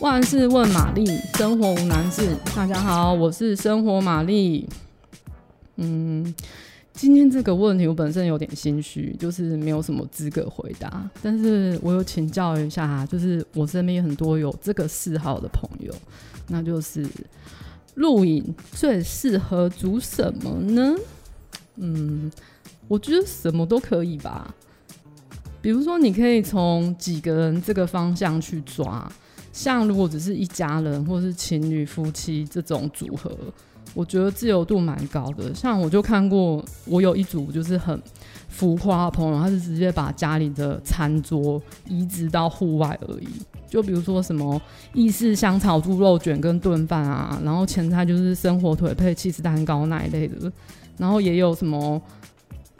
万事问玛丽，生活无难事。大家好，我是生活玛丽。嗯，今天这个问题我本身有点心虚，就是没有什么资格回答。但是我有请教一下，就是我身边有很多有这个嗜好的朋友，那就是录影最适合煮什么呢？嗯，我觉得什么都可以吧。比如说，你可以从几个人这个方向去抓。像如果只是一家人或是情侣夫妻这种组合，我觉得自由度蛮高的。像我就看过，我有一组就是很浮夸的朋友，他是直接把家里的餐桌移植到户外而已。就比如说什么意式香草猪肉卷跟炖饭啊，然后前菜就是生火腿配起司蛋糕那一类的。然后也有什么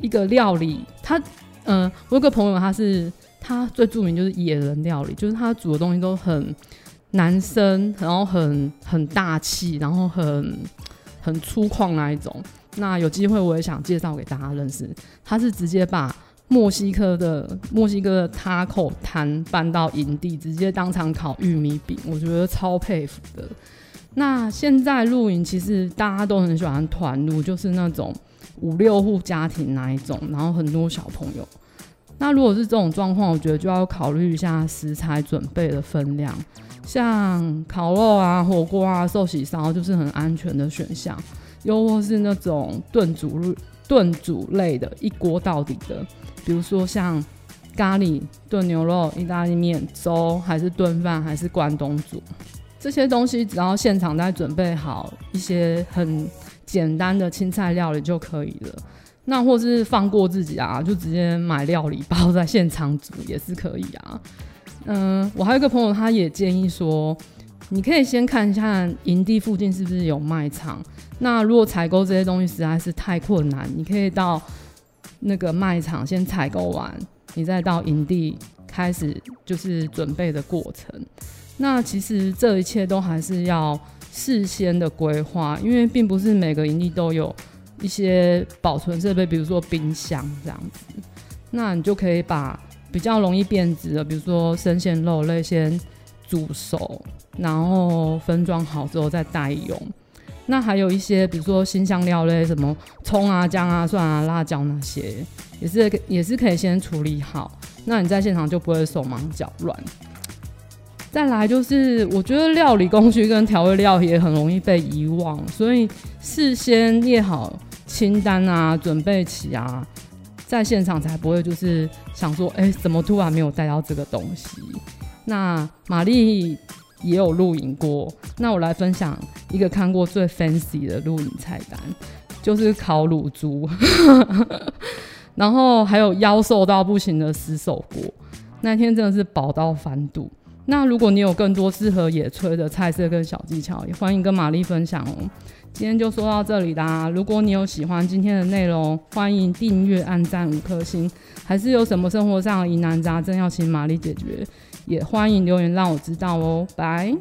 一个料理，他嗯、我有个朋友他是。他最著名就是野人料理，就是他煮的东西都很男生，然后很很大气，然后很很粗犷那一种。那有机会我也想介绍给大家认识。他是直接把墨西哥的墨西哥的 taco 摊搬到营地，直接当场烤玉米饼，我觉得超佩服的。那现在露营其实大家都很喜欢团露，就是那种五六户家庭那一种，然后很多小朋友。那如果是这种状况，我觉得就要考虑一下食材准备的分量，像烤肉啊、火锅啊、寿喜烧就是很安全的选项，又或是那种炖煮炖煮类的，一锅到底的，比如说像咖喱炖牛肉、意大利面、粥，还是炖饭，还是关东煮，这些东西只要现场再准备好一些很简单的青菜料理就可以了。那或是放过自己啊，就直接买料理包在现场煮也是可以啊。嗯，我还有一个朋友，他也建议说，你可以先看一下营地附近是不是有卖场。那如果采购这些东西实在是太困难，你可以到那个卖场先采购完，你再到营地开始就是准备的过程。那其实这一切都还是要事先的规划，因为并不是每个营地都有。一些保存设备，比如说冰箱这样子，那你就可以把比较容易变质的，比如说生鲜肉类先煮熟，然后分装好之后再待用。那还有一些，比如说新香料类，什么葱啊、姜啊、蒜啊、辣椒那些，也是也是可以先处理好。那你在现场就不会手忙脚乱。再来就是，我觉得料理工具跟调味料也很容易被遗忘，所以事先列好。清单啊，准备起啊，在现场才不会就是想说，哎、怎么突然没有带到这个东西？那玛丽也有露营过，那我来分享一个看过最 fancy 的露营菜单，就是烤乳猪，然后还有妖瘦到不行的石手锅，那天真的是饱到翻肚。那如果你有更多适合野炊的菜色跟小技巧，也欢迎跟玛丽分享哦。今天就说到这里啦！如果你有喜欢今天的内容，欢迎订阅、按赞五颗星。还是有什么生活上的疑难杂症要请玛丽解决，也欢迎留言让我知道哦。拜。